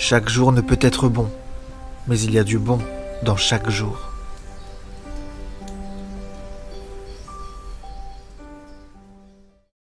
Chaque jour ne peut être bon, mais il y a du bon dans chaque jour.